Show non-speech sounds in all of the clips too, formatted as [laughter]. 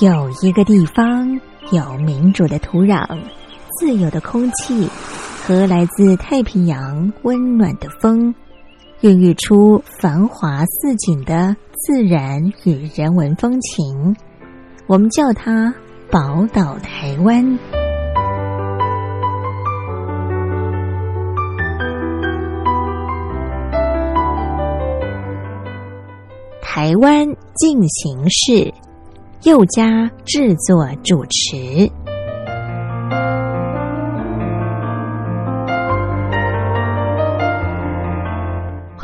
有一个地方有民主的土壤、自由的空气和来自太平洋温暖的风，孕育出繁华似锦的自然与人文风情。我们叫它宝岛台湾。台湾进行式，六家制作主持。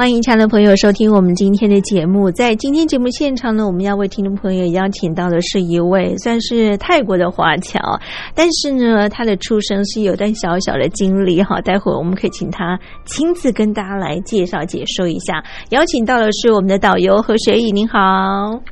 欢迎亲爱的朋友收听我们今天的节目。在今天节目现场呢，我们要为听众朋友邀请到的是一位算是泰国的华侨，但是呢，他的出生是有段小小的经历哈。待会儿我们可以请他亲自跟大家来介绍解说一下。邀请到的是我们的导游何学义，您好，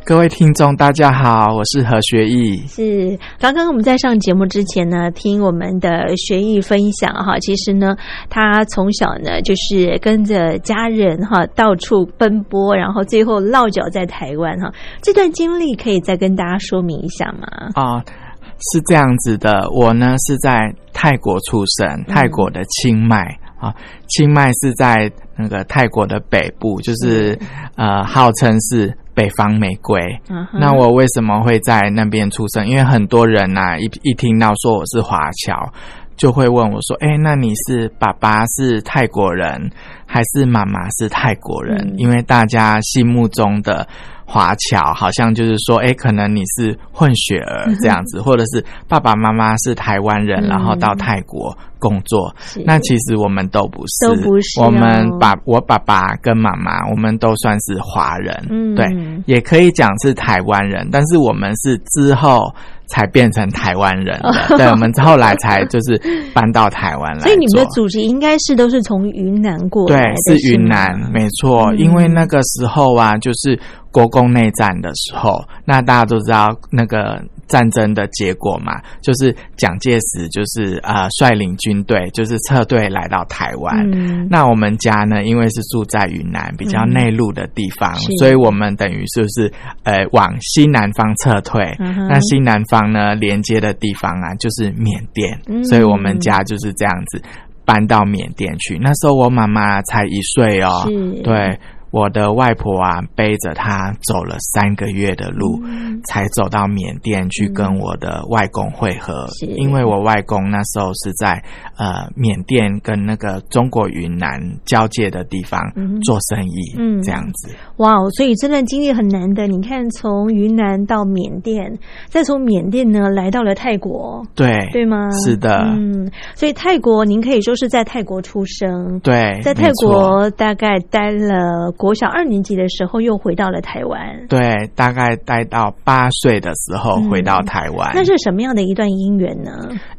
各位听众大家好，我是何学义。是刚刚我们在上节目之前呢，听我们的学义分享哈，其实呢，他从小呢就是跟着家人。哈，到处奔波，然后最后落脚在台湾哈。这段经历可以再跟大家说明一下吗？啊，是这样子的，我呢是在泰国出生，泰国的清迈啊，清迈是在那个泰国的北部，就是呃，号称是北方玫瑰。那我为什么会在那边出生？因为很多人呐，一一听到说我是华侨。就会问我说：“哎，那你是爸爸是泰国人，还是妈妈是泰国人？因为大家心目中的华侨好像就是说，哎，可能你是混血儿这样子，或者是爸爸妈妈是台湾人，然后到泰国工作。那其实我们都不是，都不是。我们爸我爸爸跟妈妈，我们都算是华人，对，也可以讲是台湾人，但是我们是之后。”才变成台湾人的，[laughs] 对，我们后来才就是搬到台湾来。所以你们的祖籍应该是都是从云南过对，是云南，没错。因为那个时候啊，就是国共内战的时候，那大家都知道那个。战争的结果嘛，就是蒋介石就是呃率领军队就是撤退来到台湾。那我们家呢，因为是住在云南比较内陆的地方，所以我们等于是不是呃往西南方撤退？那西南方呢连接的地方啊，就是缅甸，所以我们家就是这样子搬到缅甸去。那时候我妈妈才一岁哦，对。我的外婆啊，背着她走了三个月的路，才走到缅甸去跟我的外公会合。因为我外公那时候是在呃缅甸跟那个中国云南交界的地方做生意，嗯这样子。哇，所以这段经历很难的。你看，从云南到缅甸，再从缅甸呢来到了泰国，对对吗？是的，嗯。所以泰国，您可以说是在泰国出生，对，在泰国大概待了。国小二年级的时候，又回到了台湾。对，大概待到八岁的时候回到台湾。那是什么样的一段姻缘呢？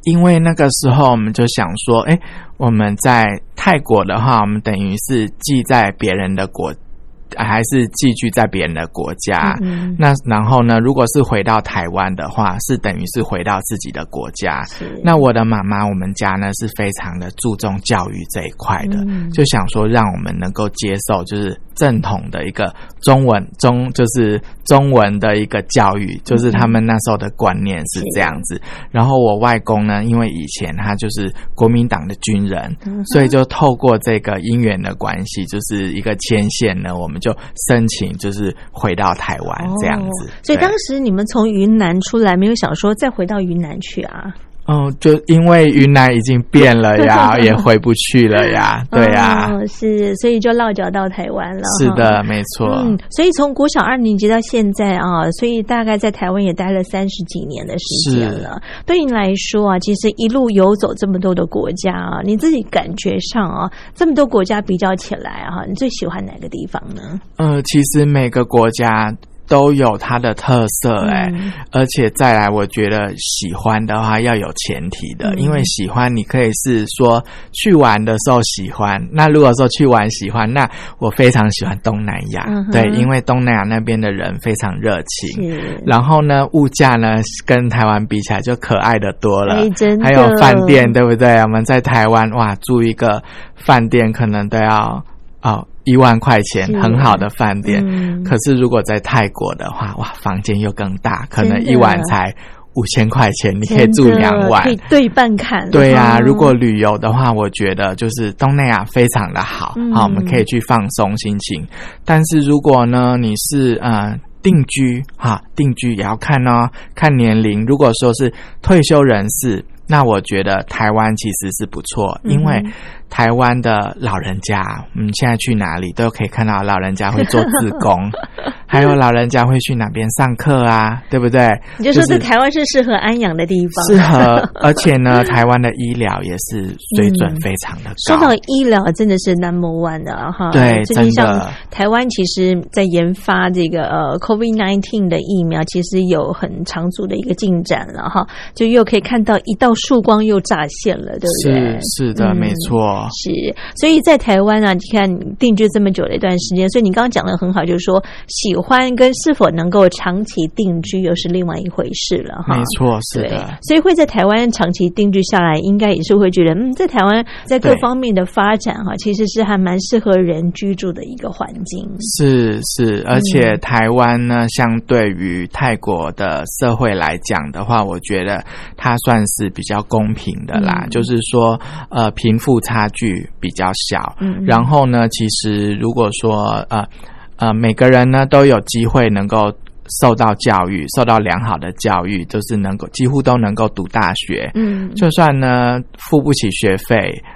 因为那个时候我们就想说，哎，我们在泰国的话，我们等于是寄在别人的国。还是寄居在别人的国家，那然后呢？如果是回到台湾的话，是等于是回到自己的国家。那我的妈妈，我们家呢是非常的注重教育这一块的，就想说让我们能够接受，就是正统的一个中文中，就是中文的一个教育，就是他们那时候的观念是这样子。然后我外公呢，因为以前他就是国民党的军人，所以就透过这个姻缘的关系，就是一个牵线呢，我们。就申请，就是回到台湾这样子。所以当时你们从云南出来，没有想说再回到云南去啊？哦，就因为云南已经变了呀，[laughs] 也回不去了呀，对呀，是，所以就落脚到台湾了。是的，没错。嗯，所以从国小二年级到现在啊，所以大概在台湾也待了三十几年的时间了。对你来说啊，其实一路游走这么多的国家啊，你自己感觉上啊，这么多国家比较起来啊，你最喜欢哪个地方呢？呃，其实每个国家。都有它的特色哎，而且再来，我觉得喜欢的话要有前提的，因为喜欢你可以是说去玩的时候喜欢。那如果说去玩喜欢，那我非常喜欢东南亚，对，因为东南亚那边的人非常热情，然后呢，物价呢跟台湾比起来就可爱的多了，还有饭店对不对？我们在台湾哇住一个饭店可能都要哦。一万块钱很好的饭店，嗯可是如果在泰国的话，哇，房间又更大，可能一晚才五千块钱，你可以住两晚可。以对半砍。对呀、哦如果旅游的话，我觉得就是东南亚非常的好，嗯好，我们可以去放松心情。但是如果呢，你是呃定居哈，定居也要看哦，看年龄。如果说是退休人士，那我觉得台湾其实是不错，嗯因为台湾的老人家，嗯，现在去哪里都可以看到老人家会做自工，[laughs] 还有老人家会去哪边上课啊，对不对？你就说这台湾是适合安养的地方。适合，而且呢，台湾的医疗也是水准非常的高说高。到医疗，真的是 number one 的哈。对最近真的像台湾，其实在研发这个呃 COVID nineteen 的疫苗，其实有很长足的一个进展了哈。就又可以看到一道曙光又乍现了，对不对？是是的，嗯没错。是，所以在台湾啊，你看你定居这么久的一段时间，所以你刚刚讲的很好，就是说喜欢跟是否能够长期定居又是另外一回事了哈。没错，是的，，所以会在台湾长期定居下来，应该也是会觉得，嗯，在台湾在各方面的发展哈，其实是还蛮适合人居住的一个环境。是是，而嗯且台湾呢，相对于泰国的社会来讲的话，我觉得它算是比较公平的啦。嗯就是说，呃，贫富差距比较小。嗯嗯然后呢，其实如果说呃呃每个人呢都有机会能够受到教育，受到良好的教育，就是能够几乎都能够读大学。嗯，就算呢付不起学费，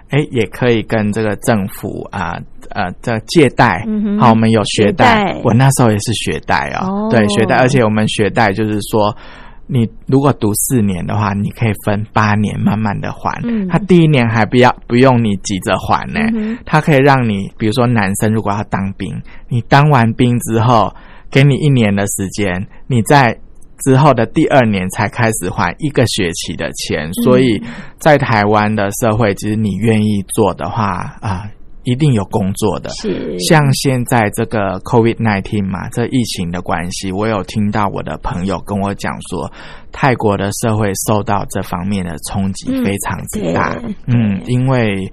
哎，也可以跟这个政府啊呃这借贷。好，我们有学贷，学贷我那时候也是学贷哦，哦对学贷，而且我们学贷就是说。你如果读四年的话，你可以分八年慢慢的还。嗯他第一年还不要不用你急着还呢，他可以让你，比如说男生如果要当兵，你当完兵之后，给你一年的时间，你在之后的第二年才开始还一个学期的钱。所以在台湾的社会，其实你愿意做的话啊、一定有工作的。是像现在这个 COVID nineteen 嘛，这疫情的关系，我有听到我的朋友跟我讲说，泰国的社会受到这方面的冲击嗯非常之大。对嗯，因为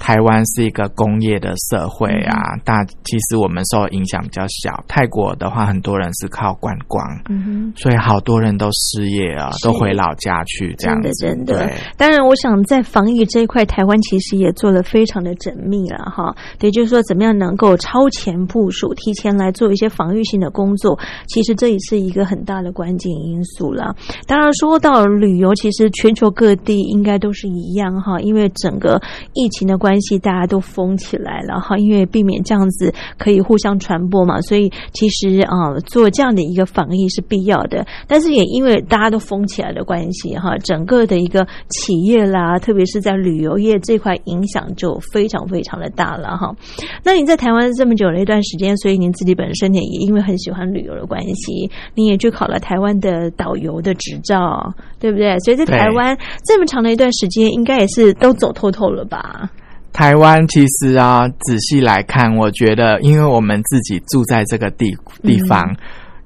台湾是一个工业的社会啊，嗯大其实我们受影响比较小。泰国的话，很多人是靠观光，嗯哼。所以好多人都失业啊，都回老家去这样真的，子。真的对。当然，我想在防疫这一块，台湾其实也做得非常的缜密了哈。也就是说，怎么样能够超前部署，提前来做一些防御性的工作，其实这也是一个很大的关键因素了。当然，说到旅游，其实全球各地应该都是一样哈，因为整个疫情的关关系，大家都封起来了哈，因为避免这样子可以互相传播嘛，所以其实啊、做这样的一个防疫是必要的。但是也因为大家都封起来的关系哈，整个的一个企业啦，特别是在旅游业这块影响就非常非常的大了哈。那你在台湾这么久的一段时间，所以您自己本身也因为很喜欢旅游的关系，你也去考了台湾的导游的执照，对不对？所以在台湾这么长的一段时间，应该也是都走透透了吧？台湾其实啊，仔细来看，我觉得，因为我们自己住在这个地地方，嗯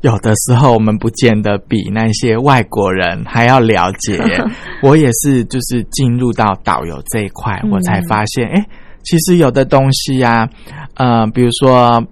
有的时候我们不见得比那些外国人还要了解。[laughs] 我也是，就是进入到导游这一块，嗯我才发现，哎、其实有的东西呀、呃，比如说。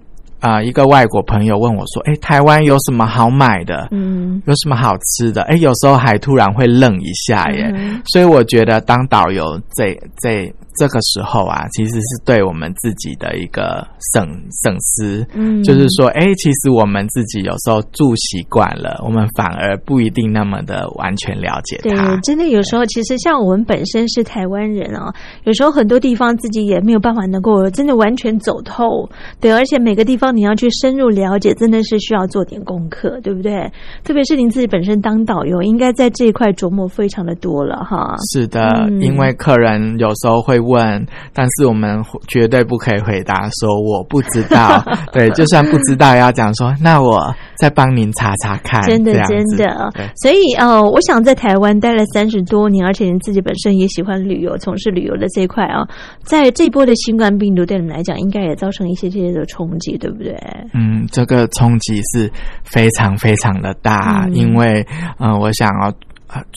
啊、一个外国朋友问我说：“哎，台湾有什么好买的？嗯，有什么好吃的？”哎，有时候还突然会愣一下耶。嗯所以我觉得当导游这这这个时候啊，其实是对我们自己的一个省省思。嗯就是说，哎，其实我们自己有时候住习惯了，我们反而不一定那么的完全了解对，。真的有时候，其实像我们本身是台湾人啊，有时候很多地方自己也没有办法能够真的完全走透，对，而且每个地方你要去深入了解，真的是需要做点功课，对不对？特别是您自己本身当导游，应该在这一块琢磨非常的多了哈。是的，嗯因为客人有时候会问，但是我们绝对不可以回答说我不知道。[laughs] 对，就算不知道，也要讲说，那我再帮您查查看。真的真的，所以呃，我想在台湾待了三十多年，而且您自己本身也喜欢旅游，从事旅游的这一块啊，在这一波的新冠病毒对你们来讲，应该也造成一些这些的冲击，对不对？嗯，这个冲击是非常非常的大，嗯因为呃，我想哦。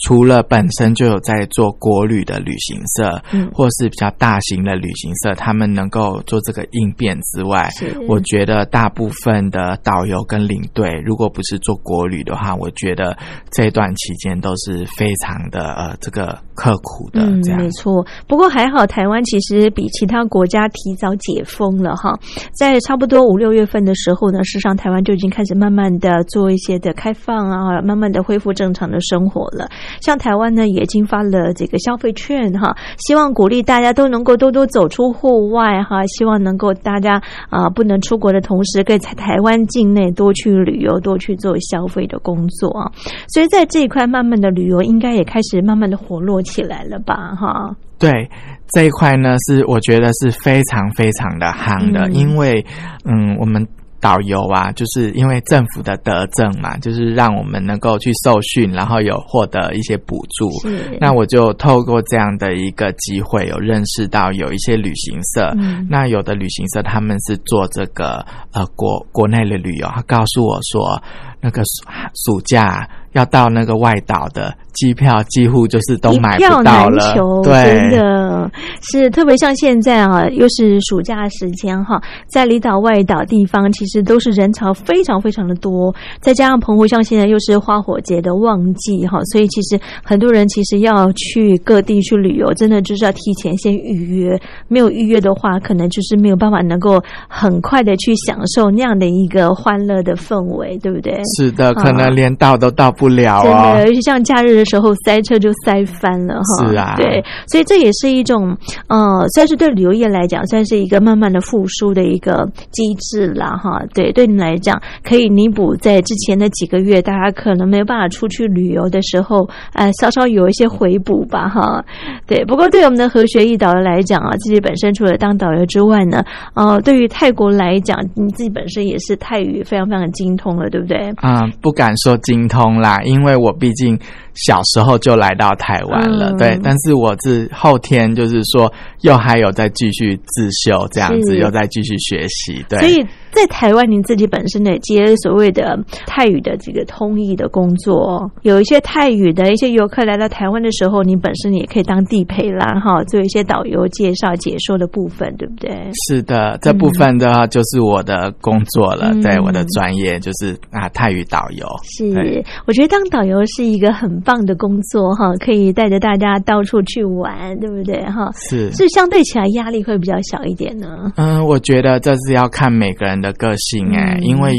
除了本身就有在做国旅的旅行社，嗯或是比较大型的旅行社，他们能够做这个应变之外是，我觉得大部分的导游跟领队，如果不是做国旅的话，我觉得这段期间都是非常的呃这个刻苦的嗯这，样没。错。不过还好，台湾其实比其他国家提早解封了哈。在差不多五六月份的时候呢，事实上台湾就已经开始慢慢的做一些的开放啊，慢慢的恢复正常的生活了。像台湾呢，也已经发了这个消费券哈，希望鼓励大家都能够多多走出户外哈，希望能够大家啊、不能出国的同时，可以在台湾境内多去旅游，多去做消费的工作啊。所以在这一块，慢慢的旅游应该也开始慢慢的活络起来了吧哈。对这一块呢，是我觉得是非常非常的夯的，嗯因为嗯，我们导游啊，就是因为政府的德政嘛，就是让我们能够去受训，然后有获得一些补助。是。那我就透过这样的一个机会，有认识到有一些旅行社，嗯。那有的旅行社他们是做这个呃国国内的旅游，他告诉我说，那个暑暑假要到那个外岛的机票几乎就是都买票不到了。难求，，对。真，的。是特别像现在啊，又是暑假时间哈，在离岛、外岛地方，其实都是人潮非常非常的多，再加上澎湖像现在又是花火节的旺季哈，所以其实很多人其实要去各地去旅游，真的就是要提前先预约，没有预约的话，可能就是没有办法能够很快的去享受那样的一个欢乐的氛围，对不对？是的，可啊能连到都到不了真哦的，。尤其像假日的时候，塞车就塞翻了哈。是啊对，所以这也是一种呃，算是对旅游业来讲，算是一个慢慢的复苏的一个机制啦哈。对，对你们来讲，可以弥补在之前的几个月大家可能没有办法出去旅游的时候，呃，稍稍有一些回补吧哈。对，不过对我们的和学义导游来讲啊，自己本身除了当导游之外呢，呃，对于泰国来讲，你自己本身也是泰语非常非常精通了，对不对？啊、不敢说精通啦，因为我毕竟小时候就来到台湾了，嗯对。但是我是后天就是说，又还有在继续自修这样子，又在继续学习，对。所以在台湾，您自己本身呢接所谓的泰语的这个通译的工作，有一些泰语的一些游客来到台湾的时候，你本身也可以当地陪啦，哈，做一些导游介绍、解说的部分，对不对？是的，这部分的话就是我的工作了，嗯对，我的专业就是啊泰语导游。是，我觉得当导游是一个很棒的工作哈，可以带着大家到处去玩，对不对哈？是，是相对起来压力会比较小一点呢。嗯，我觉得这是要看每个人的个性哎、嗯因为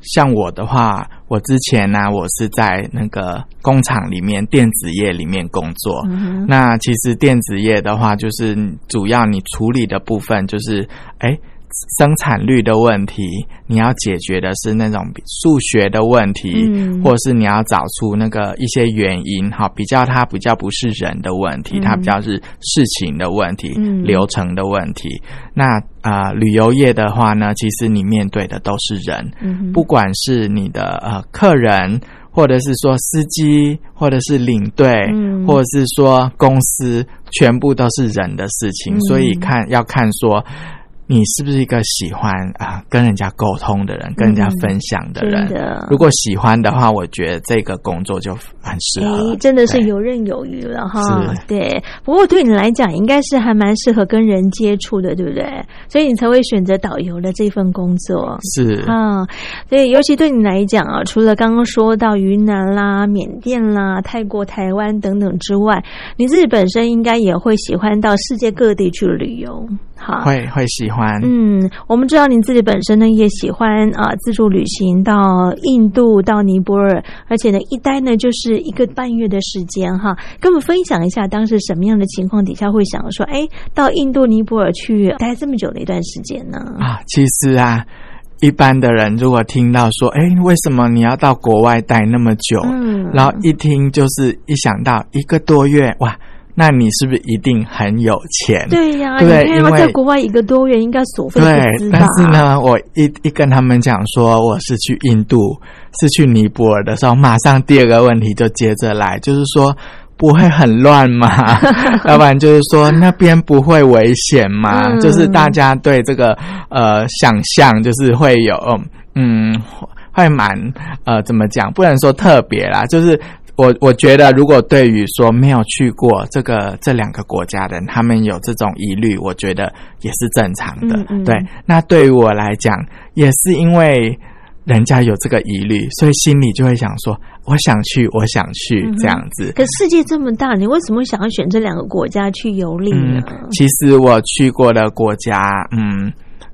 像我的话，我之前呢、我是在那个工厂里面电子业里面工作。嗯，那其实电子业的话，就是主要你处理的部分就是，哎，生产率的问题，你要解决的是那种数学的问题，嗯。或者是你要找出那个一些原因，哈，比较它比较不是人的问题，嗯。它比较是事情的问题、嗯。流程的问题。那啊、呃旅游业的话呢，其实你面对的都是人，嗯不管是你的呃客人，或者是说司机，或者是领队，嗯。或者是说公司，全部都是人的事情，嗯。所以看要看说。你是不是一个喜欢啊、跟人家沟通的人，跟人家分享的人？嗯的如果喜欢的话，我觉得这个工作就很适合。哎，真的是游刃有余了哈。对，不过对你来讲，应该是还蛮适合跟人接触的，对不对？所以你才会选择导游的这份工作。是啊，所以尤其对你来讲啊，除了刚刚说到云南啦、缅甸啦、泰国、台湾等等之外，你自己本身应该也会喜欢到世界各地去旅游。好，会会喜欢。嗯，我们知道您自己本身呢也喜欢啊、自助旅行到印度、到尼泊尔，而且呢一待呢就是一个半月的时间哈。跟我们分享一下当时什么样的情况底下会想说，哎，到印度、尼泊尔去待这么久的一段时间呢？啊，其实啊，一般的人如果听到说，哎，为什么你要到国外待那么久？嗯然后一听就是一想到一个多月，哇，那你是不是一定很有钱？对呀、对因为在国外一个多月，应该所费对？但是，呢，我一一跟他们讲说我是去印度，是去尼泊尔的时候，马上第二个问题就接着来，就是说不会很乱吗？[laughs] 要不然就是说那边不会危险吗？嗯就是大家对这个呃想象，就是会有嗯。会蛮呃，怎么讲？不能说特别啦，就是我我觉得，如果对于说没有去过这个这两个国家的人，他们有这种疑虑，我觉得也是正常的。嗯嗯对，那对于我来讲，也是因为人家有这个疑虑，所以心里就会想说，我想去，我想去嗯这样子。可世界这么大，你为什么想要选这两个国家去游历呢？嗯，其实我去过的国家，嗯，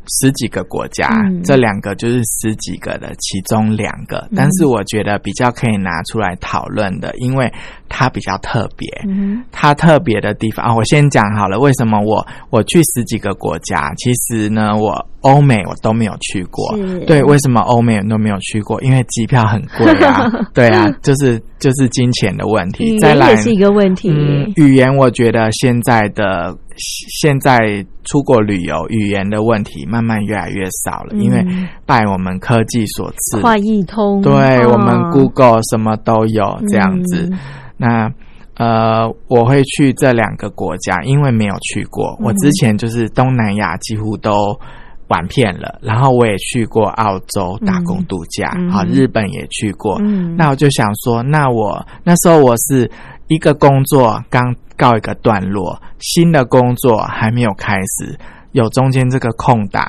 十几个国家，嗯。这两个就是十几个的其中两个，但是我觉得比较可以拿出来讨论的，因为它比较特别。嗯它特别的地方啊，我先讲好了，为什么我我去十几个国家，其实呢，我欧美我都没有去过是。对，为什么欧美都没有去过？因为机票很贵啊。[laughs] 对啊，就是就是金钱的问语题。再来是一个问题。嗯，语言我觉得现在的现在出国旅游语言的问题慢慢越来越少了，嗯因为拜我们科技所赐，跨易通，对、哦我们 Google 什么都有这样子。嗯那呃，我会去这两个国家，因为没有去过。嗯我之前就是东南亚几乎都玩遍了，然后我也去过澳洲打工度假，嗯好、日本也去过。嗯那我就想说，那我那时候我是一个工作刚告一个段落，新的工作还没有开始，有中间这个空档。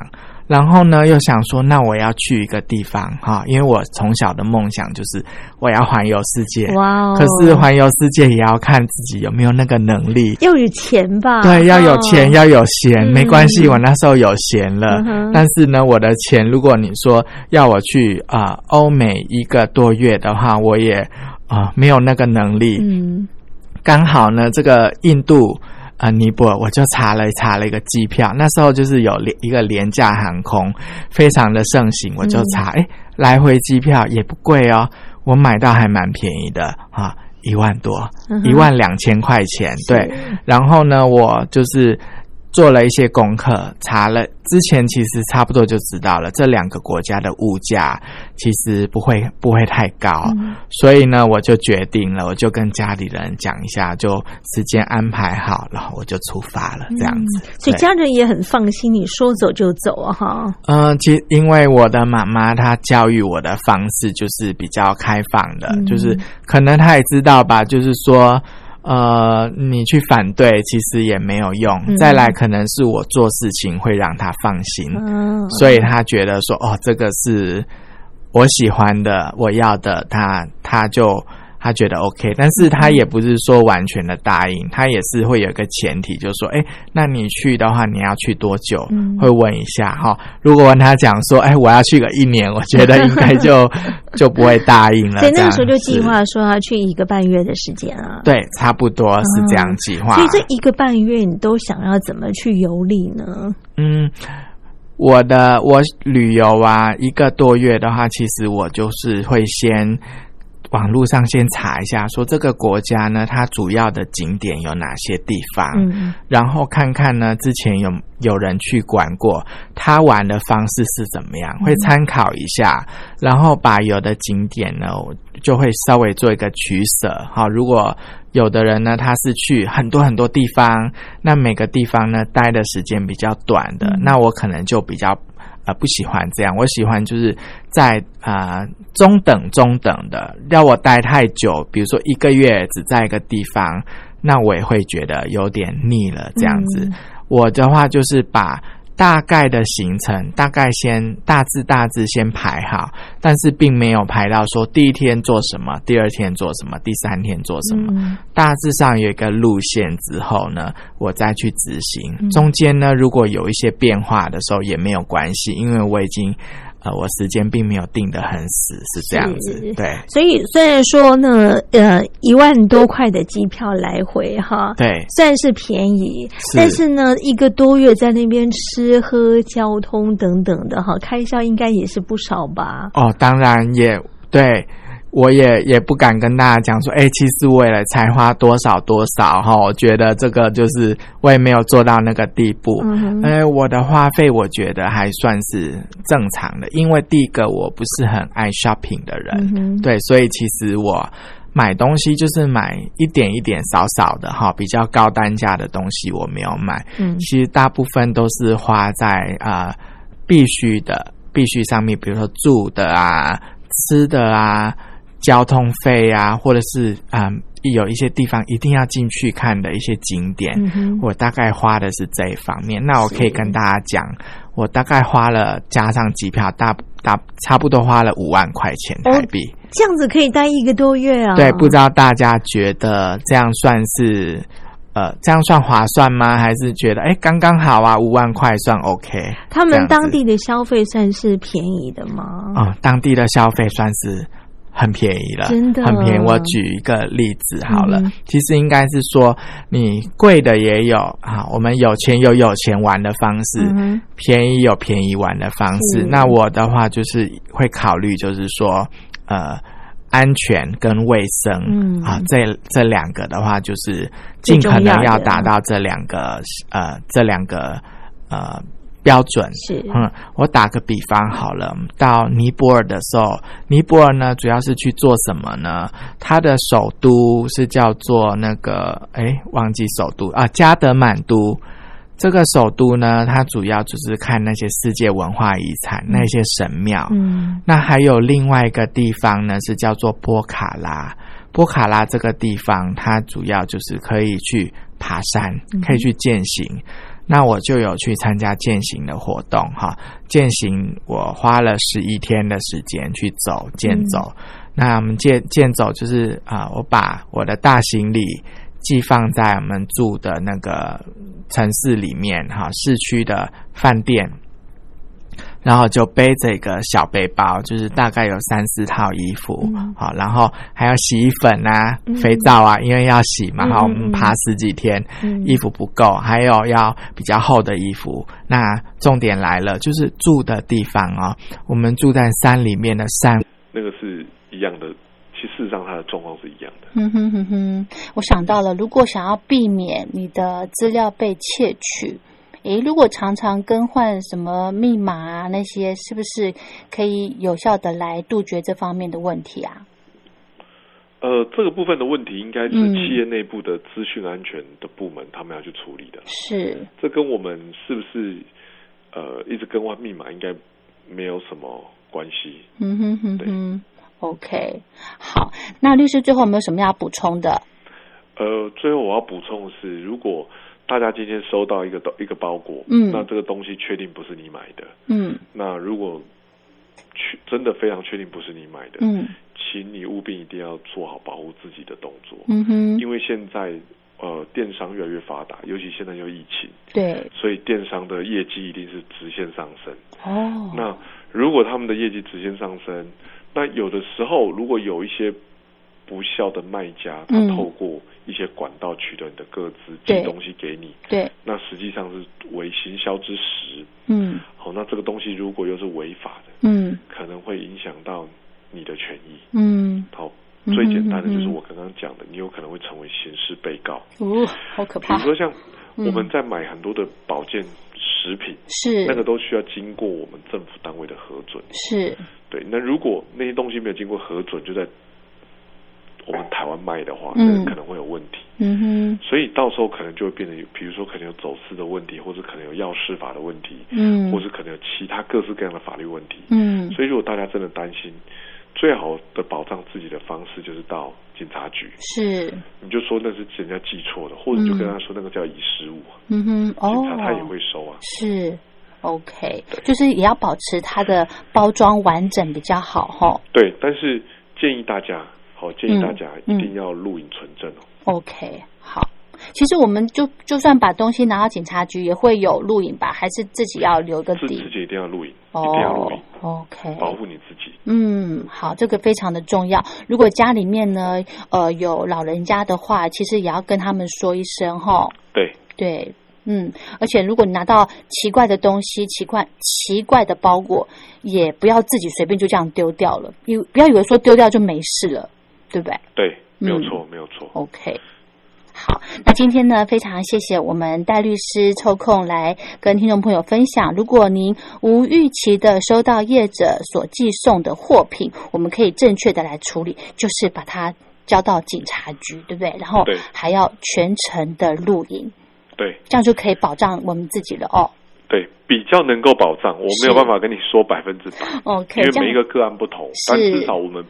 然后呢，又想说，那我要去一个地方哈，因为我从小的梦想就是我要环游世界。哇哦，可是环游世界也要看自己有没有那个能力。要有钱吧？对，要有钱，哦要有闲，嗯没关系，我那时候有闲了。嗯但是呢，我的钱，如果你说要我去啊、欧美一个多月的话，我也啊、没有那个能力。嗯刚好呢，这个印度啊、尼泊尔，我就查了查了一个机票，那时候就是有廉一个廉价航空，非常的盛行，我就查，哎、来回机票也不贵哦，我买到还蛮便宜的啊，一万多，一万两千块钱，对。然后呢，我就是做了一些功课，查了之前其实差不多就知道了，这两个国家的物价其实不会不会太高，嗯所以呢，我就决定了，我就跟家里人讲一下，就时间安排好，然后我就出发了，这样子。对所以家人也很放心，你说走就走啊，哈。嗯，其实因为我的妈妈她教育我的方式就是比较开放的，嗯就是可能她也知道吧，就是说。呃，你去反对其实也没有用。嗯。再来，可能是我做事情会让他放心，嗯，所以他觉得说，哦，这个是我喜欢的，我要的，他他就她觉得 OK，但是他也不是说完全的答应，他也是会有一个前提，就是说，哎，那你去的话，你要去多久？嗯会问一下哈。如果问他讲说，哎，我要去个一年，我觉得应该就 [laughs] 就不会答应了。所以那个时候就计是划说要去一个半月的时间啊。对，差不多是这样计划。所以这一个半月你都想要怎么去游历呢？嗯，我的我旅游啊，一个多月的话，其实我就是会先网络上先查一下，说这个国家呢，它主要的景点有哪些地方，嗯然后看看呢，之前有有人去管过，他玩的方式是怎么样，会参考一下，然后把有的景点呢，我就会稍微做一个取舍。好，如果有的人呢，他是去很多很多地方，那每个地方呢待的时间比较短的，嗯那我可能就比较。呃，不喜欢这样，我喜欢就是在啊、呃中等中等的，要我待太久，比如说一个月只在一个地方，那我也会觉得有点腻了。这样子，嗯。我的话就是把大概的行程大概先大致大致先排好，但是并没有排到说第一天做什么，第二天做什么，第三天做什么。嗯大致上有一个路线之后呢，我再去执行。嗯中间呢，如果有一些变化的时候也没有关系，因为我已经呃，我时间并没有定得很死，是这样子。对所以虽然说呢，呃，一万多块的机票来回哈，对，算是便宜，但是呢，一个多月在那边吃喝交通等等的哈，开销应该也是不少吧？哦，当然也对。我也也不敢跟大家讲说，哎、其实为了才花多少多少哈，我觉得这个就是我也没有做到那个地步。嗯哼。哎、我的花费我觉得还算是正常的，因为第一个我不是很爱 shopping 的人，嗯对，所以其实我买东西就是买一点一点少少的哈，比较高单价的东西我没有买，嗯。其实大部分都是花在啊、呃必须的必须上面，比如说住的啊、吃的啊、交通费啊，或者是啊、有一些地方一定要进去看的一些景点，我大概花的是这一方面。那我可以跟大家讲，我大概花了加上机票，大大差不多花了五万块钱台币。这样子可以待一个多月啊？对，不知道大家觉得这样算是呃，这样算划算吗？还是觉得哎，刚刚好啊，五万块算 OK？他们当地的消费算是便宜的吗？啊、当地的消费算是很便宜了，真的很便宜。我举一个例子好了，嗯其实应该是说，你贵的也有啊，我们有钱有有钱玩的方式，嗯便宜有便宜玩的方式。那我的话就是会考虑，就是说，呃。安全跟卫生，嗯啊，这这两个的话，就是尽可能要达到这两个呃这两个呃标准。是嗯，我打个比方好了，到尼泊尔的时候，尼泊尔呢主要是去做什么呢？它的首都是叫做那个，哎，忘记首都啊，加德满都。这个首都呢，它主要就是看那些世界文化遗产、那些神庙。嗯那还有另外一个地方呢，是叫做波卡拉。波卡拉这个地方，它主要就是可以去爬山，可以去践行。那我就有去参加践行的活动哈，践行我花了十一天的时间去走健走。那我们健健走就是啊、我把我的大行李寄放在我们住的那个城市里面哈，市区的饭店。然后就背着一个小背包，就是大概有三四套衣服，嗯。好，然后还有洗衣粉啊、嗯。肥皂啊，因为要洗嘛，好，我们爬十几天，嗯。衣服不够，还有要比较厚的衣服。那重点来了，就是住的地方哦，我们住在山里面的山那个是一样的，其实事实上它的状况是一样的。哼哼哼哼，我想到了，如果想要避免你的资料被窃取，诶，如果常常更换什么密码啊那些，是不是可以有效的来杜绝这方面的问题啊？呃，这个部分的问题应该是嗯企业内部的资讯安全的部门他们要去处理的。是，这跟我们是不是呃一直更换密码应该没有什么关系。嗯哼哼哼，OK，好，那律师最后有没有什么要补充的？呃，最后我要补充的是，如果大家今天收到一个东一个包裹，嗯。那这个东西确定不是你买的，嗯。那如果确真的非常确定不是你买的，嗯。请你务必一定要做好保护自己的动作，嗯哼，因为现在呃电商越来越发达，尤其现在又疫情，对，所以电商的业绩一定是直线上升。哦，那如果他们的业绩直线上升，那有的时候如果有一些不孝的卖家，他嗯。透过一些管道取得你的个资，寄东西给你，对，那实际上是为行销之实。嗯。好，那这个东西如果又是违法的，嗯。可能会影响到你的权益。嗯，好，嗯最简单的就是我刚刚讲的，你有可能会成为刑事被告。哦，好可怕。比如，说像嗯。我们在买很多的保健食品，是。那个都需要经过我们政府单位的核准。是，对，那如果那些东西没有经过核准，就在台湾卖的话，嗯。那可能会有问题。嗯哼，所以到时候可能就会变得有，比如说可能有走私的问题，或者可能有药事法的问题，嗯，或是可能有其他各式各样的法律问题。嗯。所以如果大家真的担心，最好的保障自己的方式就是到警察局，是，你就说那是人家记错了，或者你就跟他说那个叫遗失物，嗯哼，哦，警察他也会收啊。是。OK，就是也要保持它的包装完整比较好哈。对，但是建议大家，好，建议大家嗯一定要录影存证哦。OK，好。其实我们就就算把东西拿到警察局，也会有录影吧？还是自己要留个底自自？己一定要录影，一定要录哦影，，OK，保护你自己。嗯，好，这个非常的重要。如果家里面呢，呃，有老人家的话，其实也要跟他们说一声哈。对，对，嗯，而且如果你拿到奇怪的东西、奇怪奇怪的包裹，也不要自己随便就这样丢掉了，以不要以为说丢掉就没事了，对不对对，没有嗯错，没有错。？OK。好，那今天呢，非常谢谢我们戴律师抽空来跟听众朋友分享。如果您无预期的收到业者所寄送的货品，我们可以正确的来处理，就是把它交到警察局，对不对？然后对还要全程的录影，对这样就可以保障我们自己了哦。对，比较能够保障，我没有是办法跟你说百分之百，OK，因为每一个个案不同，但至少我们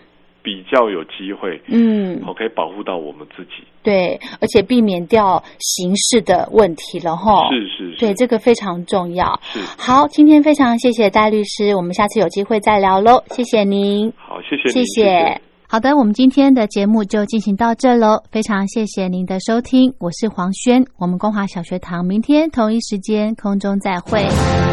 比较有机会，嗯，好可以保护到我们自己。对，而且避免掉刑事的问题了哈。是是是，对，这个非常重要。是好，今天非常谢谢戴律师，我们下次有机会再聊喽。谢谢您，好，谢谢谢您，谢。好的，我们今天的节目就进行到这喽，非常谢谢您的收听，我是黄轩，我们光华小学堂明天同一时间空中再会。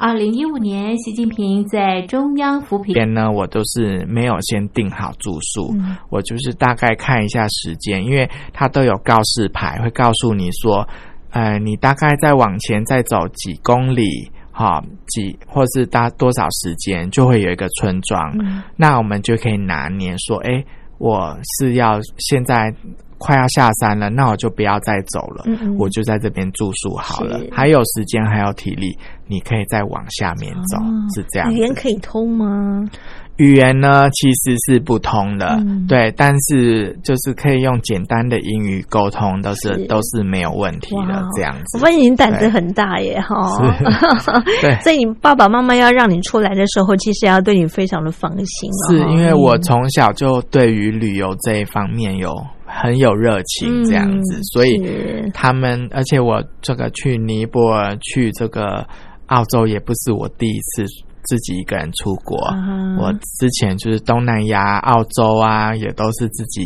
二零一五年，习近平在中央扶贫。边呢，我都是没有先定好住宿，嗯。我就是大概看一下时间，因为它都有告示牌，会告诉你说，呃，你大概再往前再走几公里，哈、几或是大多少时间，就会有一个村庄，嗯。那我们就可以拿捏说，诶，我是要现在快要下山了，那我就不要再走了，嗯嗯我就在这边住宿好了，还有时间还有体力，你可以再往下面走，哦是这样子。语言可以通吗？语言呢其实是不通的，嗯对，但是就是可以用简单的英语沟通，都是是都是没有问题的哇这样子。我发现你胆子很大耶，哈。[laughs] 对所以你爸爸妈妈要让你出来的时候，其实要对你非常的放心哦。是因为我嗯从小就对于旅游这一方面有很有热情，这样子，嗯所以他们，而且我这个去尼泊尔、去这个澳洲，也不是我第一次自己一个人出国。啊我之前就是东南亚、澳洲啊，也都是自己，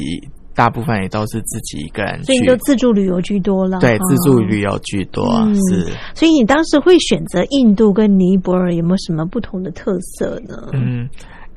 大部分也都是自己一个人去。所以你都自助旅游居多了。对自助旅游居多，嗯是所以你当时会选择印度跟尼泊尔，有没有什么不同的特色呢？嗯。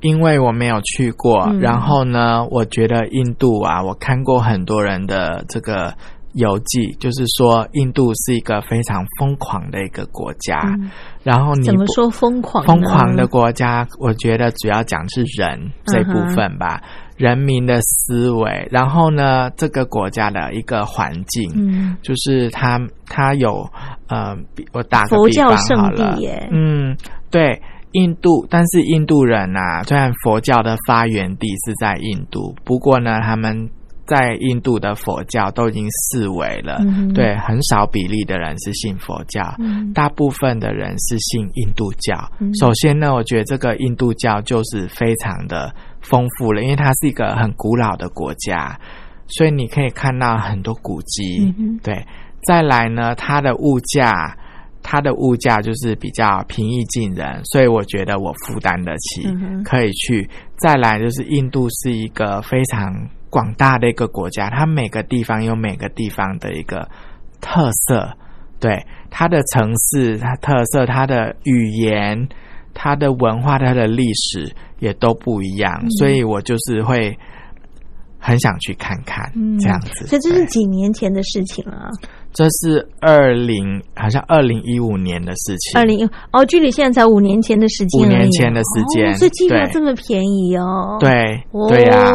因为我没有去过，嗯然后呢，我觉得印度啊，我看过很多人的这个游记，就是说印度是一个非常疯狂的一个国家。嗯然后你不怎么说疯狂呢？疯狂的国家，我觉得主要讲是人这部分吧，人民的思维，然后呢，这个国家的一个环境，嗯就是它它有呃，比我打个比方好了嗯，对。印度，但是印度人呐、虽然佛教的发源地是在印度，不过呢，他们在印度的佛教都已经四维了，嗯对，很少比例的人是信佛教，嗯大部分的人是信印度教。嗯首先呢，我觉得这个印度教就是非常的丰富了，因为它是一个很古老的国家，所以你可以看到很多古迹。嗯对，再来呢，它的物价。它的物价就是比较平易近人，所以我觉得我负担得起，嗯可以去。再来就是印度是一个非常广大的一个国家，它每个地方有每个地方的一个特色，对它的城市、它特色、它的语言、它的文化、它的历史也都不一样，嗯。所以我就是会很想去看看、嗯这样子。所以这是几年前的事情了啊。这是二零好像二零一五年的事情，二零一哦，距离现在才五年前的时间，五年前的时间哦所以机票这么便宜哦。。对哦，对呀、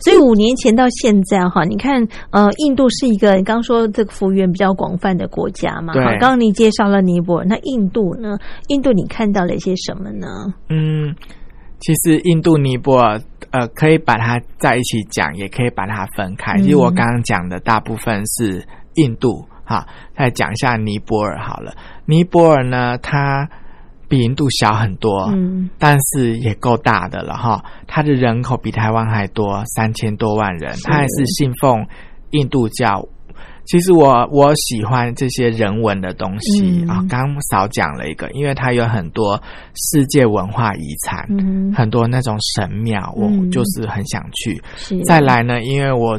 所以五年前到现在哈，你看，呃，印度是一个你刚说这个幅员比较广泛的国家嘛，对哈刚刚你介绍了尼泊尔，那印度呢？印度你看到了一些什么呢？嗯，其实印度、尼泊尔，呃，可以把它在一起讲，也可以把它分开。嗯其实我刚刚讲的大部分是印度，哈，再讲一下尼泊尔好了。尼泊尔呢，它比印度小很多，嗯但是也够大的了哈。它的人口比台湾还多，三千多万人，它还是信奉印度教。其实我我喜欢这些人文的东西嗯。啊，刚刚少讲了一个，因为它有很多世界文化遗产，嗯，很多那种神庙，我嗯。就是很想去。是。再来呢，因为我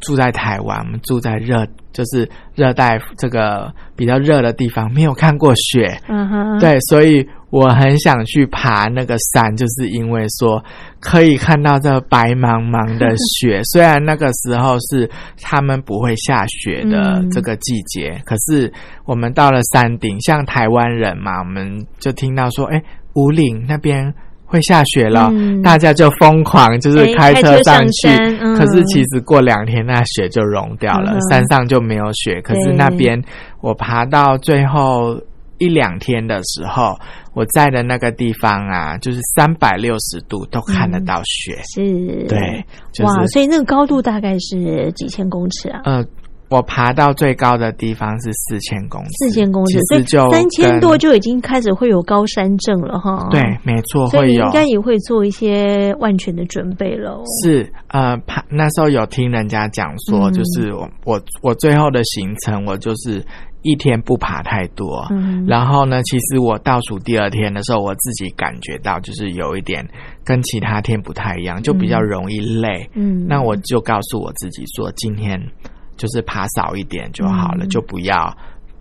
住在台湾，我们住在热，就是热带这个比较热的地方，没有看过雪，嗯，对，所以我很想去爬那个山，就是因为说可以看到这白茫茫的雪。虽然那个时候是他们不会下雪的嗯这个季节，可是我们到了山顶，像台湾人嘛，我们就听到说，哎，五岭那边会下雪了，嗯大家就疯狂就是哎开车上去。可是其实过两天那雪就融掉了，嗯山上就没有雪。可是那边我爬到最后一两天的时候，我在的那个地方啊，就是三百六十度都看得到雪。是，对，就哇，所以那个高度大概是几千公尺啊？呃，我爬到最高的地方是四千公尺，四千公尺，三千多就已经开始会有高山症了哈。对，没错，会有所以应。该也会做一些万全的准备了。是呃，爬那时候有听人家讲说，嗯就是我我我最后的行程，我就是一天不爬太多。嗯然后呢，其实我倒数第二天的时候，我自己感觉到就是有一点跟其他天不太一样，就比较容易累。嗯，那我就告诉我自己说，今天就是爬少一点就好了，嗯就不要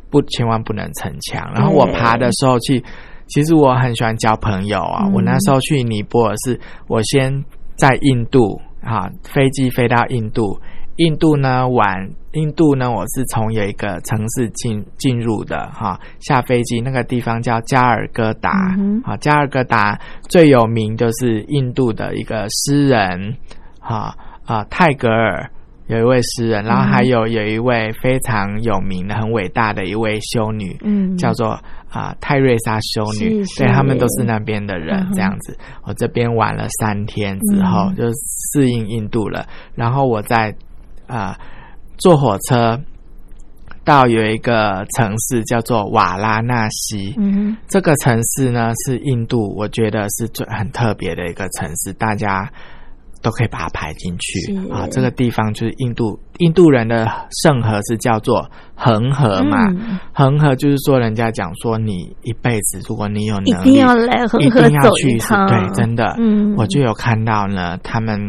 不千万不能逞强。然后我爬的时候去，其实我很喜欢交朋友啊。嗯我那时候去尼泊尔是，我先在印度啊，飞机飞到印度，印度呢玩。印度呢，我是从有一个城市进进入的哈，下飞机那个地方叫加尔各答，嗯啊，加尔各答最有名就是印度的一个诗人，哈啊泰戈尔有一位诗人，然后还有有一位非常有名的、很伟大的一位修女，嗯。叫做啊、泰瑞莎修女，是是。对他们都是那边的人嗯，这样子。我这边玩了三天之后，嗯。就适应印度了，然后我在啊、坐火车到有一个城市叫做瓦拉纳西，嗯这个城市呢是印度，我觉得是最很特别的一个城市，大家都可以把它排进去。是。啊。这个地方就是印度，印度人的圣河是叫做恒河嘛。嗯。恒河就是说，人家讲说，你一辈子如果你有能力，定要来恒一河走定要去一次，趟，对，真的，嗯，我就有看到呢，他们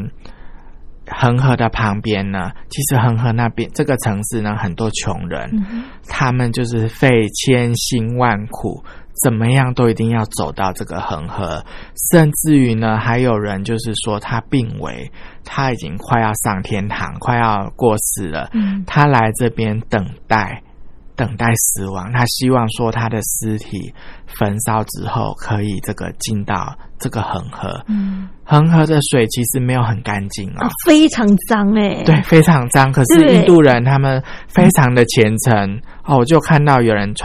恒河的旁边呢，其实恒河那边这个城市呢，很多穷人，嗯他们就是费千辛万苦，怎么样都一定要走到这个恒河，甚至于呢，还有人就是说他病危，他已经快要上天堂，快要过世了，嗯他来这边等待。等待死亡，他希望说他的尸体焚烧之后可以这个进到这个恒河。嗯恒河的水其实没有很干净哦啊，，非常脏哎，对，非常脏。可是印度人他们非常的虔诚哦，我就看到有人穿。